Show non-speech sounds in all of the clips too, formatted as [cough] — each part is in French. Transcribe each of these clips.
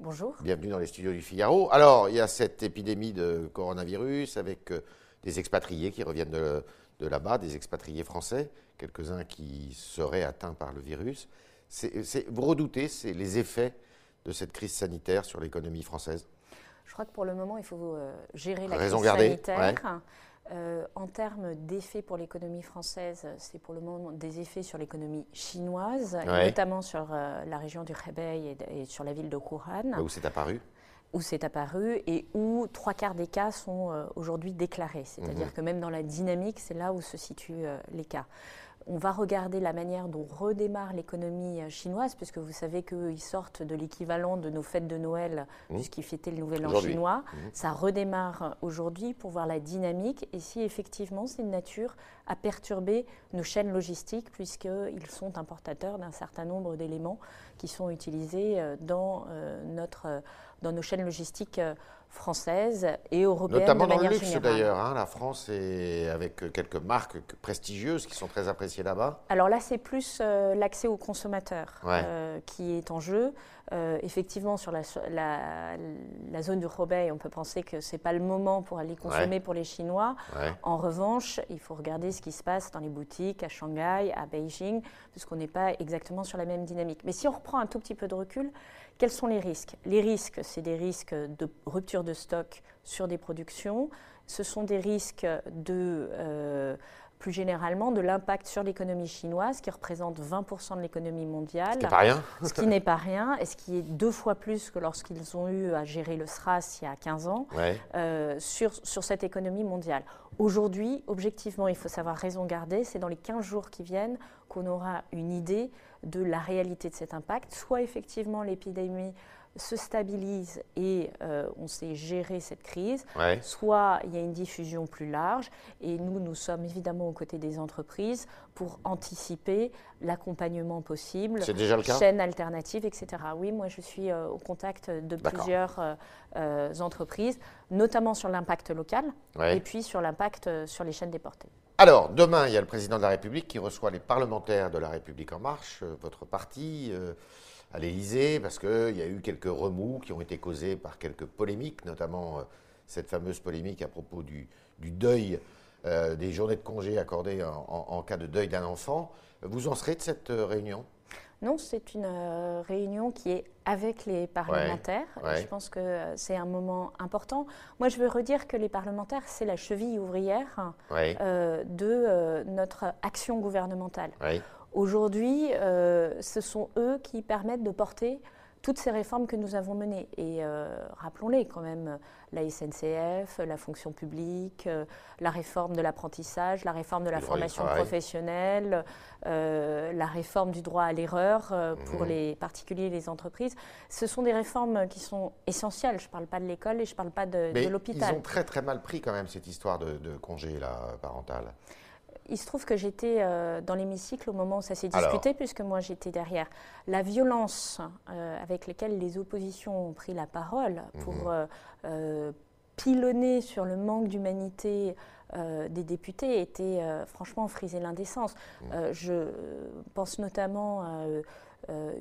Bonjour. Bienvenue dans les studios du Figaro. Alors, il y a cette épidémie de coronavirus avec euh, des expatriés qui reviennent de, de là-bas, des expatriés français, quelques-uns qui seraient atteints par le virus. Vous redoutez les effets de cette crise sanitaire sur l'économie française? Je crois que pour le moment, il faut euh, gérer la Raison crise gardée, sanitaire. Euh, en termes d'effets pour l'économie française, c'est pour le moment des effets sur l'économie chinoise, et notamment sur euh, la région du Hebei et, sur la ville de Wuhan, là où c'est apparu où c'est apparu et où trois quarts des cas sont euh, aujourd'hui déclarés. C'est-à-dire Mhm. que même dans la dynamique, c'est là où se situent les cas. On va regarder la manière dont redémarre l'économie euh, chinoise, puisque vous savez qu'ils sortent de l'équivalent de nos fêtes de Noël, Mhm. puisqu'ils fêtaient le Nouvel An chinois. Mhm. Ça redémarre aujourd'hui pour voir la dynamique et si effectivement c'est de nature à perturber nos chaînes logistiques, puisqu'ils sont importateurs d'un certain nombre d'éléments qui sont utilisés euh, dans, notre, euh, dans nos chaînes logistiques françaises et européennes Notamment de dans le luxe d'ailleurs. hein. La France est avec euh, quelques marques prestigieuses qui sont très appréciées là-bas. Alors là, c'est plus euh, l'accès aux consommateurs Ouais. euh, qui est en jeu. Euh, effectivement, sur la, la- la zone du Rebais, on peut penser que ce n'est pas le moment pour aller consommer pour les Chinois. Ouais. En revanche, il faut regarder ce qui se passe dans les boutiques à Shanghai, à Beijing, puisqu'on n'est pas exactement sur la même dynamique. Mais si on reprend un tout petit peu de recul, quels sont les risques? Les risques, c'est des risques de rupture de stock sur des productions. Ce sont des risques de, euh, plus généralement, de l'impact sur l'économie chinoise, qui représente 20% de l'économie mondiale C'est pas rien. ce qui n'est pas rien, et ce qui est deux fois plus que lorsqu'ils ont eu à gérer le SRAS il y a 15 ans, Ouais. euh, sur, sur cette économie mondiale. Aujourd'hui, objectivement, il faut savoir raison garder, c'est dans les 15 jours qui viennent qu'on aura une idée de la réalité de cet impact. Soit effectivement l'épidémie se stabilise et euh, on sait gérer cette crise, Ouais. soit il y a une diffusion plus large et nous, nous sommes évidemment aux côtés des entreprises pour anticiper l'accompagnement possible, C'est déjà le cas chaînes alternatives, etc. Oui, moi je suis euh, au contact de plusieurs euh, entreprises, notamment sur l'impact local Ouais. et puis sur l'impact sur les chaînes déportées. Alors, demain, il y a le président de la République qui reçoit les parlementaires de la République En Marche, votre parti, à l'Élysée, parce qu'il y a eu quelques remous qui ont été causés par quelques polémiques, notamment euh, cette fameuse polémique à propos du, du deuil, euh, des journées de congé accordées en, en- en cas de deuil d'un enfant. Vous en serez de cette euh, réunion? Non, c'est une euh, réunion qui est avec les parlementaires. ouais. Je pense que euh, c'est un moment important. Moi, je veux redire que les parlementaires, c'est la cheville ouvrière euh, de notre action gouvernementale. Aujourd'hui, euh, ce sont eux qui permettent de porter toutes ces réformes que nous avons menées. Et euh, rappelons-les quand même, la SNCF, la fonction publique, euh, la réforme de l'apprentissage, la réforme de la Le formation professionnelle, euh, la réforme du droit à l'erreur pour Mhm. les particuliers et les entreprises. Ce sont des réformes qui sont essentielles. Je ne parle pas de l'école et je ne parle pas de, de ils l'hôpital. ont très très mal pris quand même cette histoire de, de congé là, parental. Il se trouve que j'étais euh, dans l'hémicycle au moment où ça s'est Alors. discuté, puisque moi j'étais derrière. La violence euh, avec laquelle les oppositions ont pris la parole pour Mhm. euh, pilonner sur le manque d'humanité des députés était franchement friser l'indécence. Mhm. Je pense notamment à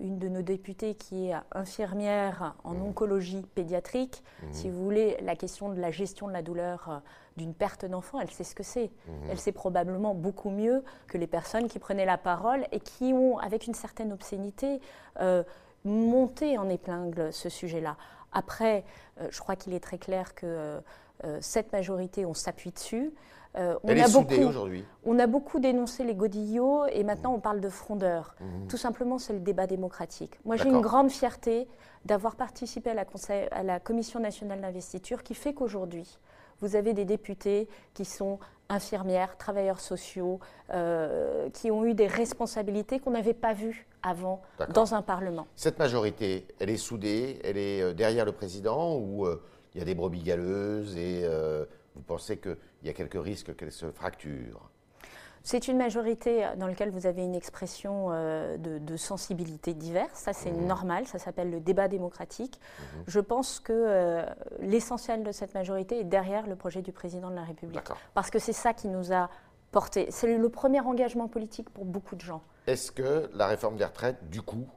une de nos députées qui est infirmière en Mhm. oncologie pédiatrique. Mhm. Si vous voulez, la question de la gestion de la douleur euh, d'une perte d'enfant, elle sait ce que c'est. Mhm. Elle sait probablement beaucoup mieux que les personnes qui prenaient la parole et qui ont, avec une certaine obscénité, euh, monté en épingle ce sujet-là. Après, euh, je crois qu'il est très clair que euh, euh, cette majorité, on s'appuie dessus. Euh, on, Elle a beaucoup, aujourd'hui. on a beaucoup dénoncé les godillots et maintenant on parle de frondeurs. Mhm. Tout simplement, c'est le débat démocratique. Moi, j'ai une grande fierté d'avoir participé à la, conseil- à la Commission nationale d'investiture qui fait qu'aujourd'hui, vous avez des députés qui sont infirmières, travailleurs sociaux, euh, qui ont eu des responsabilités qu'on n'avait pas vues avant dans un Parlement. Cette majorité, elle est soudée, elle est euh, derrière le président ou euh, il y a des brebis galeuses et vous pensez qu'il y a quelques risques qu'elle se fracture C'est une majorité dans laquelle vous avez une expression euh, de, de sensibilités diverses. Ça, c'est Mhm. normal. Ça s'appelle le débat démocratique. Mhm. Je pense que euh, l'essentiel de cette majorité est derrière le projet du président de la République. Parce que c'est ça qui nous a porté. C'est le premier engagement politique pour beaucoup de gens. Est-ce que la réforme des retraites, du coup,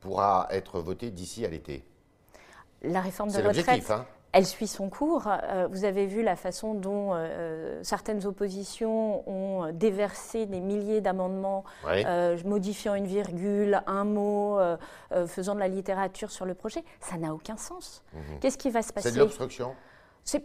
pourra être votée d'ici à l'été? La réforme de retraite, l'objectif. Hein. Elle suit son cours. Euh, vous avez vu la façon dont euh, certaines oppositions ont déversé des milliers d'amendements, euh, modifiant une virgule, un mot, euh, euh, faisant de la littérature sur le projet. Ça n'a aucun sens. Qu'est-ce qui va se passer Mhm. C'est de l'obstruction.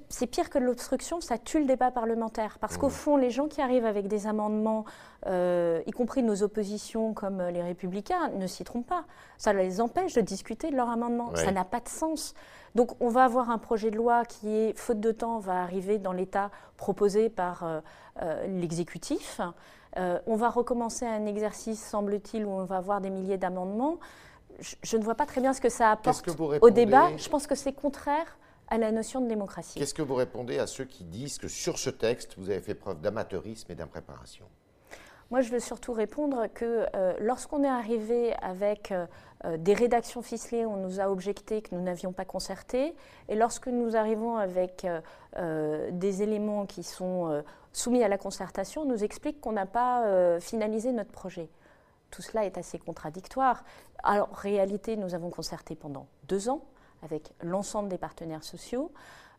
C'est pire que l'obstruction, ça tue le débat parlementaire. Parce qu'au fond, les gens qui arrivent avec des amendements, euh, y compris nos oppositions comme les républicains, ne s'y trompent pas. Ça les empêche de discuter de leurs amendements. Ouais. Ça n'a pas de sens. Donc on va avoir un projet de loi qui est, faute de temps, va arriver dans l'état proposé par euh, euh, l'exécutif. On va recommencer un exercice, semble-t-il, où on va avoir des milliers d'amendements. Je, je ne vois pas très bien ce que ça apporte que au débat. Je pense que c'est contraire à la notion de démocratie. Qu'est-ce que vous répondez à ceux qui disent que sur ce texte, vous avez fait preuve d'amateurisme et d'impréparation? Moi, je veux surtout répondre que euh, lorsqu'on est arrivé avec euh, euh, des rédactions ficelées, on nous a objecté que nous n'avions pas concerté. Et lorsque nous arrivons avec euh, des éléments qui sont soumis à la concertation, on nous explique qu'on n'a pas finalisé notre projet. Tout cela est assez contradictoire. Alors, en réalité, nous avons concerté pendant deux ans avec l'ensemble des partenaires sociaux.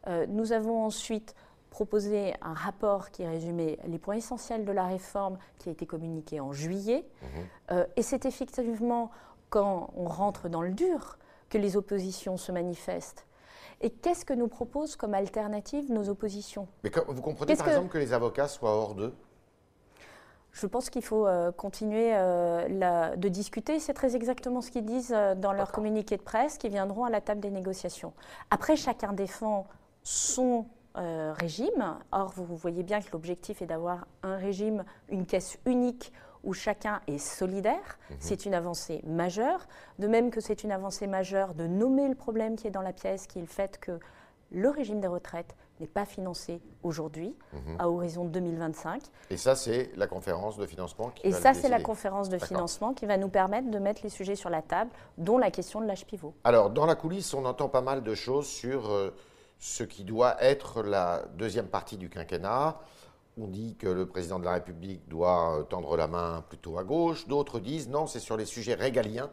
Euh, nous avons ensuite proposé un rapport qui résumait les points essentiels de la réforme qui a été communiqué en juillet. Euh, et c'est effectivement quand on rentre dans le dur que les oppositions se manifestent. Et qu'est-ce que nous proposent comme alternative nos oppositions? Mais vous comprenez par que- exemple que les avocats soient hors d'eux? Je pense qu'il faut euh, continuer euh, la- de discuter. C'est très exactement ce qu'ils disent euh, dans leur communiqué de presse, qui viendront à la table des négociations. Après, chacun défend son régime. Or, vous, vous voyez bien que l'objectif est d'avoir un régime, une caisse unique où chacun est solidaire. C'est une avancée majeure. De même que c'est une avancée majeure de nommer le problème qui est dans la pièce, qui est le fait que le régime des retraites n'est pas financé aujourd'hui, à horizon 2025. Et ça, c'est la conférence de financement qui Et va ça, c'est la conférence de financement qui va nous permettre de mettre les sujets sur la table, dont la question de l'âge pivot. Alors, dans la coulisse, on entend pas mal de choses sur euh, ce qui doit être la deuxième partie du quinquennat. On dit que le président de la République doit euh, tendre la main plutôt à gauche. D'autres disent non, c'est sur les sujets régaliens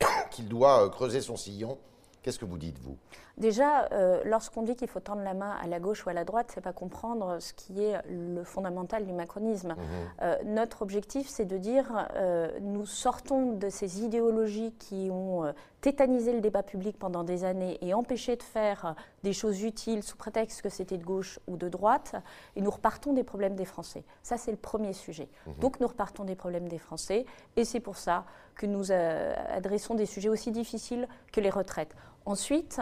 [coughs] qu'il doit euh, creuser son sillon. Qu'est-ce que vous dites, vous? Déjà, euh, lorsqu'on dit qu'il faut tendre la main à la gauche ou à la droite, c'est pas comprendre ce qui est le fondamental du macronisme. Euh, notre objectif, c'est de dire euh, nous sortons de ces idéologies qui ont tétanisé le débat public pendant des années et empêché de faire des choses utiles sous prétexte que c'était de gauche ou de droite, et nous repartons des problèmes des Français. Ça, c'est le premier sujet. Donc, nous repartons des problèmes des Français, et c'est pour ça que nous euh, adressons des sujets aussi difficiles que les retraites. Ensuite,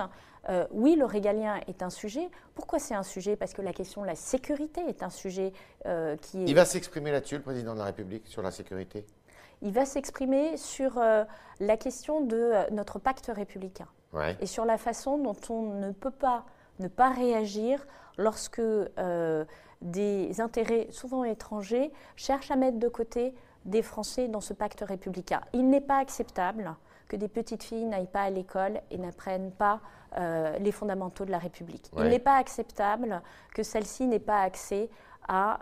euh, oui, le régalien est un sujet. Pourquoi c'est un sujet? Parce que la question de la sécurité est un sujet euh, qui est... Il va s'exprimer là-dessus, le président de la République, sur la sécurité? Il va s'exprimer sur euh, la question de euh, notre pacte républicain Ouais. et sur la façon dont on ne peut pas ne pas réagir lorsque euh, des intérêts souvent étrangers cherchent à mettre de côté des Français dans ce pacte républicain. Il n'est pas acceptable que des petites filles n'aillent pas à l'école et n'apprennent pas les fondamentaux de la République. Ouais. Il n'est pas acceptable que celle-ci n'ait pas accès à,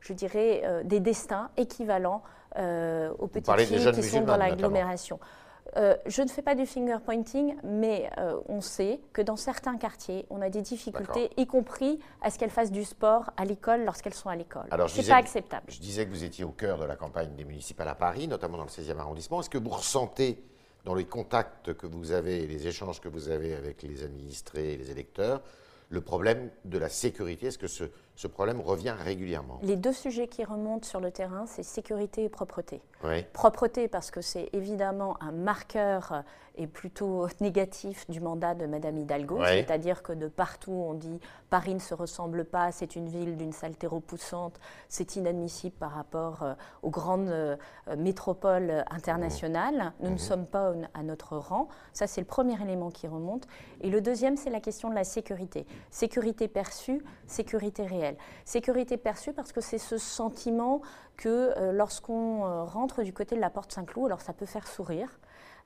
je dirais, des destins équivalents aux petites filles qui sont dans l'agglomération. Euh, je ne fais pas du finger pointing, mais euh, on sait que dans certains quartiers, on a des difficultés, y compris à ce qu'elles fassent du sport à l'école lorsqu'elles sont à l'école. Alors, C'est pas acceptable. Je disais que vous étiez au cœur de la campagne des municipales à Paris, notamment dans le 16e arrondissement. Est-ce que vous ressentez, dans les contacts que vous avez et les échanges que vous avez avec les administrés et les électeurs, le problème de la sécurité? Est-ce que ce, ce problème revient régulièrement Les deux sujets qui remontent sur le terrain, c'est sécurité et propreté. Oui. Propreté parce que c'est évidemment un marqueur euh, et plutôt [laughs] négatif du mandat de Madame Hidalgo, c'est-à-dire que de partout on dit Paris ne se ressemble pas, c'est une ville d'une saleté repoussante, c'est inadmissible par rapport euh, aux grandes euh, métropoles internationales. Nous ne sommes pas à notre rang. Ça c'est le premier élément qui remonte. Et le deuxième c'est la question de la sécurité. Sécurité perçue, sécurité réelle. Sécurité perçue parce que c'est ce sentiment que euh, lorsqu'on euh, rentre du côté de la porte Saint-Cloud, alors ça peut faire sourire,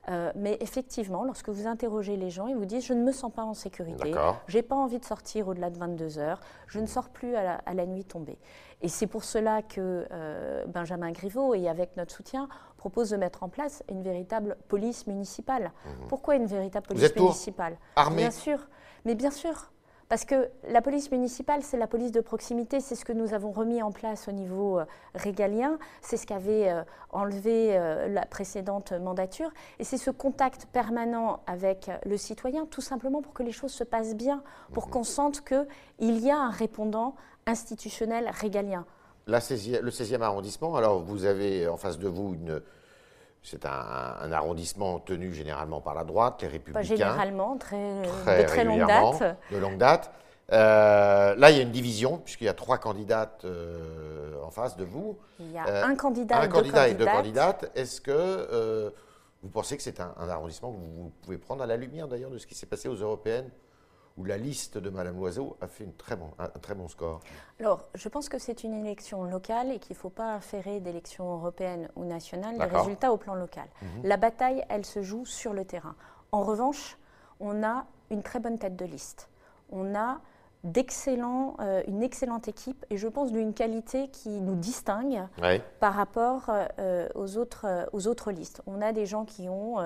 Euh, mais effectivement, lorsque vous interrogez les gens, ils vous disent je ne me sens pas en sécurité, j'ai pas envie de sortir au-delà de 22 heures, je ne sors plus à la, nuit tombée. Et c'est pour cela que euh, Benjamin Griveaux, et avec notre soutien, propose de mettre en place une véritable police municipale. Mhm. Pourquoi une véritable police municipale? Armée Bien sûr, mais bien sûr, parce que la police municipale, c'est la police de proximité, c'est ce que nous avons remis en place au niveau euh, régalien, c'est ce qu'avait euh, enlevé euh, la précédente mandature, et c'est ce contact permanent avec le citoyen, tout simplement pour que les choses se passent bien, pour mhm. qu'on sente qu'il y a un répondant institutionnel régalien. le 16e arrondissement, alors vous avez en face de vous une, c'est un, arrondissement tenu généralement par la droite, les républicains. Pas généralement, très, de très longue date. De longue date. Euh, là, il y a une division, puisqu'il y a trois candidates euh, en face de vous. Il y a euh, un candidat, un candidat et deux candidates. Est-ce que vous pensez que c'est un, un, arrondissement que vous pouvez prendre à la lumière d'ailleurs de ce qui s'est passé aux européennes où la liste de Madame Loiseau a fait une très bon, un, très bon score Alors, je pense que c'est une élection locale et qu'il ne faut pas inférer d'élections européennes ou nationales les résultats au plan local. Mhm. La bataille, elle se joue sur le terrain. En revanche, on a une très bonne tête de liste. On a d'excellents, euh, une excellente équipe et je pense d'une qualité qui nous distingue par rapport euh, aux, autres, euh, aux autres listes. On a des gens qui ont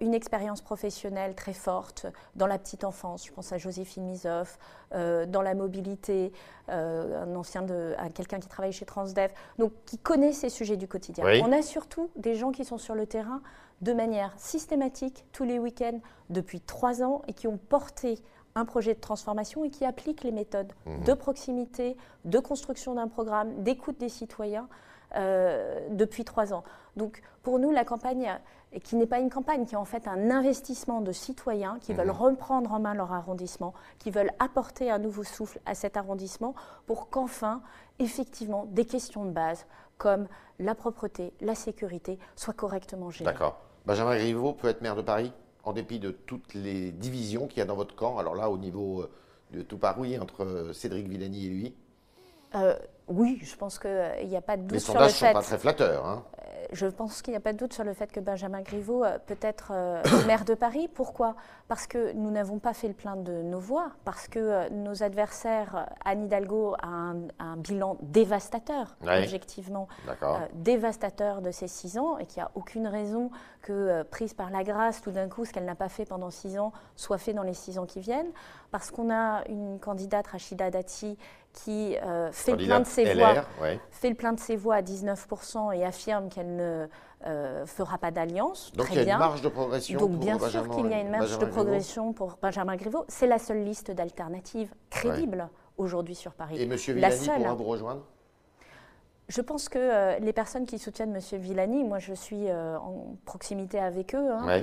une expérience professionnelle très forte dans la petite enfance. Je pense à Joséphine Misoff, dans la mobilité, un ancien de, quelqu'un qui travaille chez Transdev, donc qui connaît ces sujets du quotidien. On a surtout des gens qui sont sur le terrain de manière systématique tous les week-ends depuis trois ans et qui ont porté un projet de transformation et qui applique les méthodes mmh. de proximité, de construction d'un programme, d'écoute des citoyens euh, depuis trois ans. Donc pour nous, la campagne, qui n'est pas une campagne, qui est en fait un investissement de citoyens qui veulent mmh. reprendre en main leur arrondissement, qui veulent apporter un nouveau souffle à cet arrondissement pour qu'enfin, effectivement, des questions de base comme la propreté, la sécurité soient correctement gérées. D'accord. Benjamin Griveaux peut être maire de Paris en dépit de toutes les divisions qu'il y a dans votre camp, alors là, au niveau euh, de tout Paris, entre euh, Cédric Villani et lui euh, Oui, je pense qu'il n'y a pas de doute les sur le fait... Les sondages ne sont pas très flatteurs. Hein. Je pense qu'il n'y a pas de doute sur le fait que Benjamin Griveaux peut être [coughs] maire de Paris. Pourquoi? Parce que nous n'avons pas fait le plein de nos voix, parce que nos adversaires, Anne Hidalgo a un, bilan dévastateur, objectivement, dévastateur de ces six ans, et qu'il n'y a aucune raison que, prise par la grâce, tout d'un coup, ce qu'elle n'a pas fait pendant six ans soit fait dans les six ans qui viennent, parce qu'on a une candidate, Rachida Dati, qui euh, fait, le plein de ses voix, fait le plein de ses voix à 19% et affirme qu'elle ne euh, fera pas d'alliance. Donc il y a une marge de progression Donc bien sûr qu'il y a une marge de progression pour Benjamin Griveaux. C'est la seule liste d'alternatives crédibles aujourd'hui sur Paris. Et M. Villani pourra vous rejoindre? Je pense que euh, les personnes qui soutiennent M. Villani, moi je suis en proximité avec eux, hein,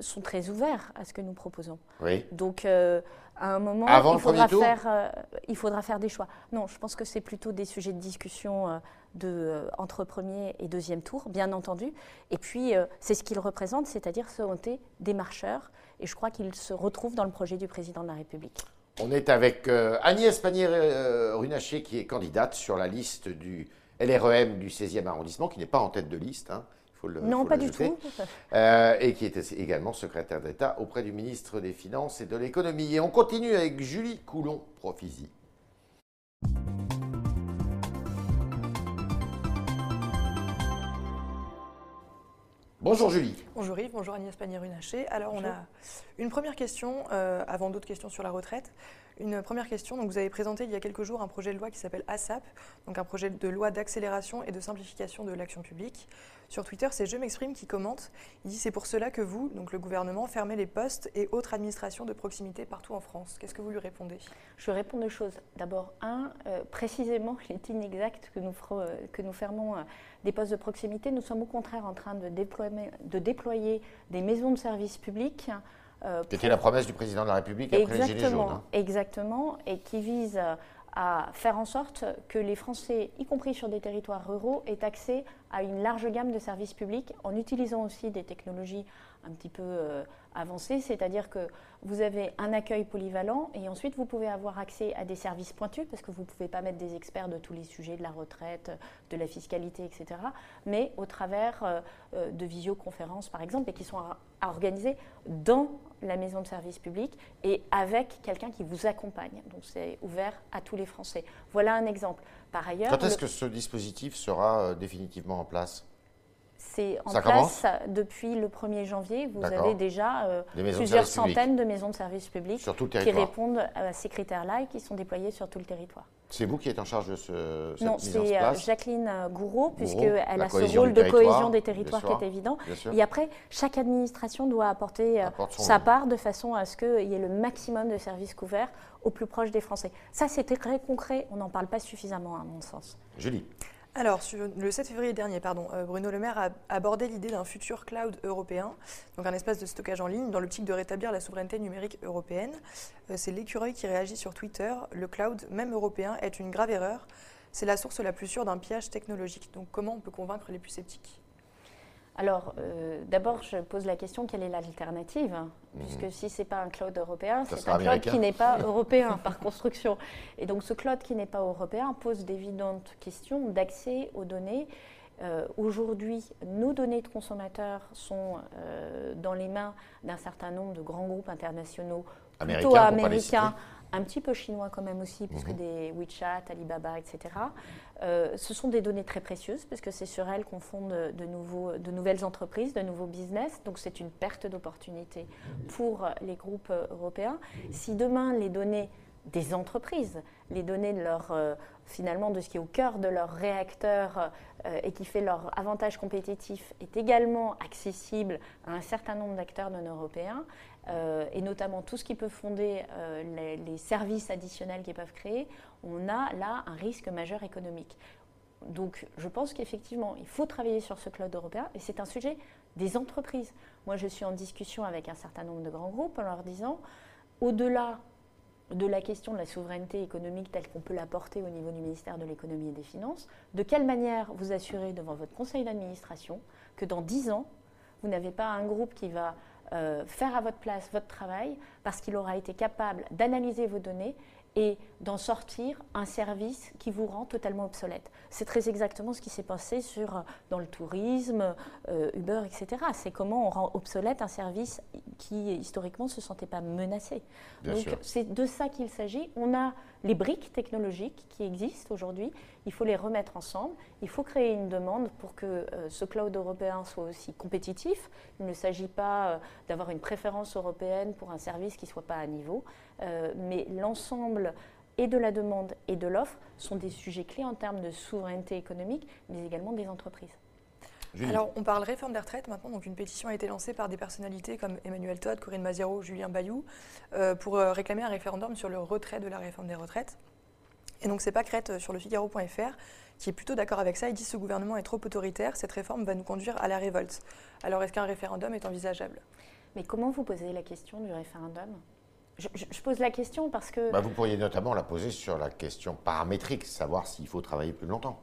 sont très ouverts à ce que nous proposons. Oui. Donc à un moment, il, faudra faire, euh, il faudra faire des choix. Non, je pense que c'est plutôt des sujets de discussion euh, de, euh, entre premier et deuxième tour, bien entendu. Et puis, c'est ce qu'ils représentent, c'est-à-dire ce été des marcheurs. Et je crois qu'ils se retrouvent dans le projet du président de la République. On est avec Agnès Pannier-Runacher, qui est candidate sur la liste du LREM du 16e arrondissement, qui n'est pas en tête de liste. Hein non, pas du tout. Euh, et qui était également secrétaire d'État auprès du ministre des Finances et de l'Économie. Et on continue avec Julie Coulon-Profisi. Bonjour Julie. Bonjour Yves, bonjour Agnès Pannier-Runacher. Alors on a une première question, euh, avant d'autres questions sur la retraite. Une première question, donc vous avez présenté il y a quelques jours un projet de loi qui s'appelle ASAP, donc un projet de loi d'accélération et de simplification de l'action publique. Sur Twitter, c'est Je m'exprime qui commente. Il dit c'est pour cela que vous, donc le gouvernement, fermez les postes et autres administrations de proximité partout en France. Qu'est-ce que vous lui répondez? Je réponds deux choses. D'abord, un, euh, précisément, il est inexact que nous, euh, que nous fermons des postes de proximité. Nous sommes au contraire en train de déployer, de déployer des maisons de services publics euh, C'était la promesse du président de la République après exactement, les Gilets jaunes. Hein. Exactement, et qui vise à faire en sorte que les Français, y compris sur des territoires ruraux, aient accès à une large gamme de services publics en utilisant aussi des technologies un petit peu euh, avancées, c'est-à-dire que vous avez un accueil polyvalent et ensuite vous pouvez avoir accès à des services pointus parce que vous ne pouvez pas mettre des experts de tous les sujets, de la retraite, de la fiscalité, etc., mais au travers euh, euh, de visioconférences par exemple et qui sont organisées dans la maison de service public et avec quelqu'un qui vous accompagne. Donc c'est ouvert à tous les Français. Voilà un exemple. Par ailleurs, quand est-ce que ce dispositif sera définitivement en place? C'est en place depuis le 1er janvier. Vous avez déjà euh, plusieurs centaines de maisons de services publics qui répondent à ces critères-là et qui sont déployées sur tout le territoire. C'est vous qui êtes en charge de ce, cette non, mise en euh, place Non, c'est Jacqueline Gouraud, puisqu'elle a ce rôle de cohésion des territoires qui est évident. Et après, chaque administration doit apporter euh, sa part de façon à ce qu'il y ait le maximum de services couverts au plus proche des Français. Ça, c'était très concret. On n'en parle pas suffisamment, à mon sens. Julie alors, le 7 février dernier, pardon, euh, Bruno Le Maire a abordé l'idée d'un futur cloud européen, donc un espace de stockage en ligne, dans l'optique de rétablir la souveraineté numérique européenne. Euh, c'est l'écureuil qui réagit sur Twitter. Le cloud, même européen, est une grave erreur. C'est la source la plus sûre d'un pillage technologique. Donc, comment on peut convaincre les plus sceptiques? Alors, euh, d'abord, je pose la question quelle est l'alternative? Mhm. Puisque si ce n'est pas un cloud européen, c'est un cloud qui n'est pas [laughs] européen par construction. Et donc, ce cloud qui n'est pas européen pose d'évidentes questions d'accès aux données. Euh, aujourd'hui, nos données de consommateurs sont euh, dans les mains d'un certain nombre de grands groupes internationaux, plutôt américains, un petit peu chinois quand même aussi, puisque mhm. des WeChat, Alibaba, etc. Euh, ce sont des données très précieuses, puisque c'est sur elles qu'on fonde de, nouveaux, de nouvelles entreprises, de nouveaux business. Donc c'est une perte d'opportunité pour les groupes européens. Si demain les données des entreprises, les données de leur, euh, finalement de ce qui est au cœur de leur réacteur euh, et qui fait leur avantage compétitif est également accessible à un certain nombre d'acteurs non européens, euh, et notamment tout ce qui peut fonder les, les, services additionnels qu'ils peuvent créer, on a là un risque majeur économique. Donc je pense qu'effectivement, il faut travailler sur ce cloud européen, et c'est un sujet des entreprises. Moi, je suis en discussion avec un certain nombre de grands groupes en leur disant, au-delà de la question de la souveraineté économique telle qu'on peut la porter au niveau du ministère de l'économie et des finances, de quelle manière vous assurez devant votre conseil d'administration que dans dix ans, vous n'avez pas un groupe qui va euh, faire à votre place votre travail parce qu'il aura été capable d'analyser vos données et d'en sortir un service qui vous rend totalement obsolète. C'est très exactement ce qui s'est passé sur, dans le tourisme, euh, Uber, etc. C'est comment on rend obsolète un service qui historiquement ne se sentait pas menacé. Donc c'est de ça qu'il s'agit. On a les briques technologiques qui existent aujourd'hui, il faut les remettre ensemble, il faut créer une demande pour que euh, ce cloud européen soit aussi compétitif. Il ne s'agit pas euh, d'avoir une préférence européenne pour un service qui ne soit pas à niveau, euh, mais l'ensemble et de la demande et de l'offre sont des sujets clés en termes de souveraineté économique, mais également des entreprises. Alors, on parle réforme des retraites maintenant. Donc, une pétition a été lancée par des personnalités comme Emmanuel Todd, Corinne Maziero, Julien Bayou, euh, pour euh, réclamer un référendum sur le retrait de la réforme des retraites. Et donc, c'est pas Crête euh, sur le Figaro.fr qui est plutôt d'accord avec ça. Il dit que ce gouvernement est trop autoritaire, cette réforme va nous conduire à la révolte. Alors, est-ce qu'un référendum est envisageable? Mais comment vous posez la question du référendum? Je, pose la question parce que. Bah, vous pourriez notamment la poser sur la question paramétrique, savoir s'il faut travailler plus longtemps.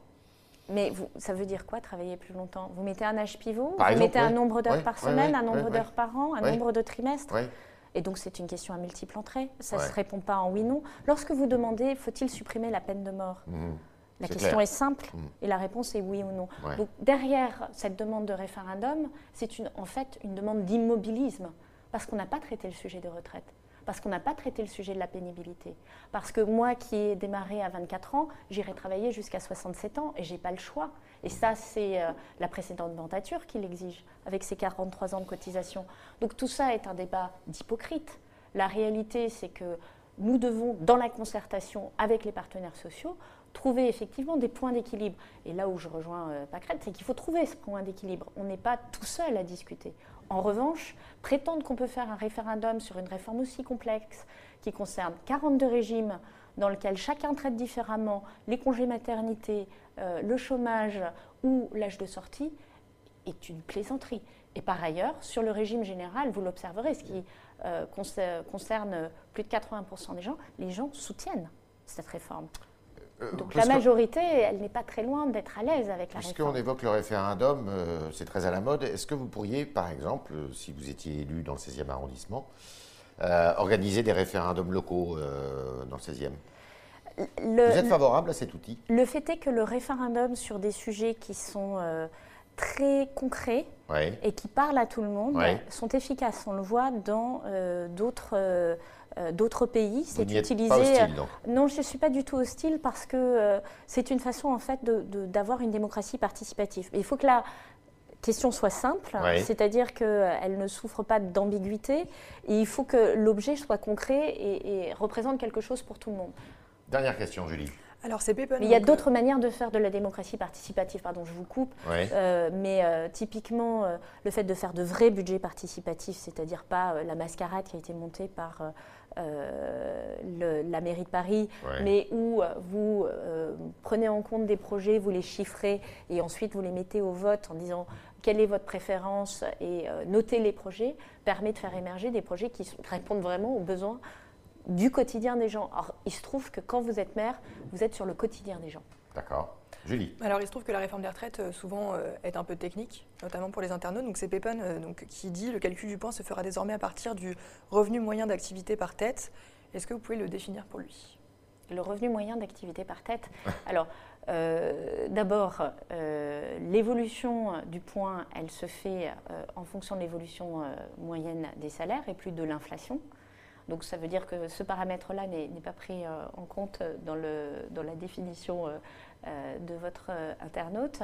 Mais vous, ça veut dire quoi travailler plus longtemps? Vous mettez un âge pivot? Vous mettez un nombre d'heures par semaine, un nombre d'heures par an, un nombre de trimestres? Et donc c'est une question à multiples entrées. Ça ne se répond pas en oui-non. Lorsque vous demandez faut-il supprimer la peine de mort? Mmh. La question est simple mmh. et la réponse est oui ou non. Donc derrière cette demande de référendum, c'est en fait une demande d'immobilisme parce qu'on n'a pas traité le sujet de retraite parce qu'on n'a pas traité le sujet de la pénibilité. Parce que moi qui ai démarré à 24 ans, j'irai travailler jusqu'à 67 ans et j'ai pas le choix. Et ça, c'est euh, la précédente mandature qui l'exige, avec ses 43 ans de cotisation. Donc tout ça est un débat d'hypocrite. La réalité, c'est que nous devons, dans la concertation avec les partenaires sociaux, trouver effectivement des points d'équilibre. Et là où je rejoins euh, c'est qu'il faut trouver ce point d'équilibre. On n'est pas tout seul à discuter. En revanche, prétendre qu'on peut faire un référendum sur une réforme aussi complexe qui concerne 42 régimes dans lesquels chacun traite différemment les congés maternité, euh, le chômage ou l'âge de sortie est une plaisanterie. Et par ailleurs, sur le régime général, vous l'observerez, ce qui euh, concerne plus de 80% des gens, les gens soutiennent cette réforme. Euh, Donc la majorité, elle n'est pas très loin d'être à l'aise avec la réforme. Puisqu'on évoque le référendum, c'est très à la mode. Est-ce que vous pourriez, par exemple, si vous étiez élu dans le 16e arrondissement, organiser des référendums locaux dans le 16e Vous êtes favorable à cet outil? Le fait est que le référendum sur des sujets qui sont très concrets et qui parlent à tout le monde sont efficaces. On le voit dans euh, d'autres euh, euh, d'autres pays. C'est utilisé. Pas hostile, non, je ne suis pas du tout hostile parce que c'est une façon en fait d'avoir une démocratie participative. il faut que la question soit simple, c'est-à-dire qu'elle ne souffre pas d'ambiguïté et il faut que l'objet soit concret et, et représente quelque chose pour tout le monde. Dernière question, Julie. Alors c'est Mais il y a d'autres manières de faire de la démocratie participative. Pardon, je vous coupe. Euh, mais euh, typiquement, euh, le fait de faire de vrais budgets participatifs, c'est-à-dire pas la mascarade qui a été montée par la mairie de Paris, mais où vous prenez en compte des projets, vous les chiffrez et ensuite vous les mettez au vote en disant quelle est votre préférence et notez les projets, permet de faire émerger des projets qui répondent vraiment aux besoins du quotidien des gens. Alors, il se trouve que quand vous êtes maire, vous êtes sur le quotidien des gens. D'accord. Julie. Alors, il se trouve que la réforme des retraites, euh, souvent, euh, est un peu technique, notamment pour les internautes. Donc, c'est Pépin euh, donc, qui dit le calcul du point se fera désormais à partir du revenu moyen d'activité par tête. Est-ce que vous pouvez le définir pour lui? Le revenu moyen d'activité par tête [laughs] Alors, d'abord, l'évolution du point, elle se fait en fonction de l'évolution moyenne des salaires et plus de l'inflation. Donc ça veut dire que ce paramètre-là n'est pas pris euh, en compte dans, le, dans la définition euh, euh, de votre internaute.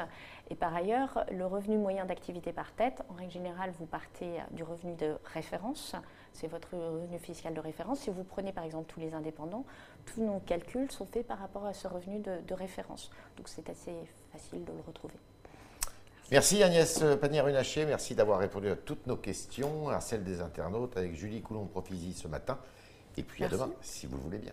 Et par ailleurs, le revenu moyen d'activité par tête, en règle générale, vous partez du revenu de référence. C'est votre revenu fiscal de référence. Si vous prenez par exemple tous les indépendants, tous nos calculs sont faits par rapport à ce revenu de référence. Donc c'est assez facile de le retrouver. Merci Agnès Pannier-Runacher, merci d'avoir répondu à toutes nos questions, à celles des internautes avec Julie Coulon-Profisi ce matin. Et puis à demain, si vous le voulez bien.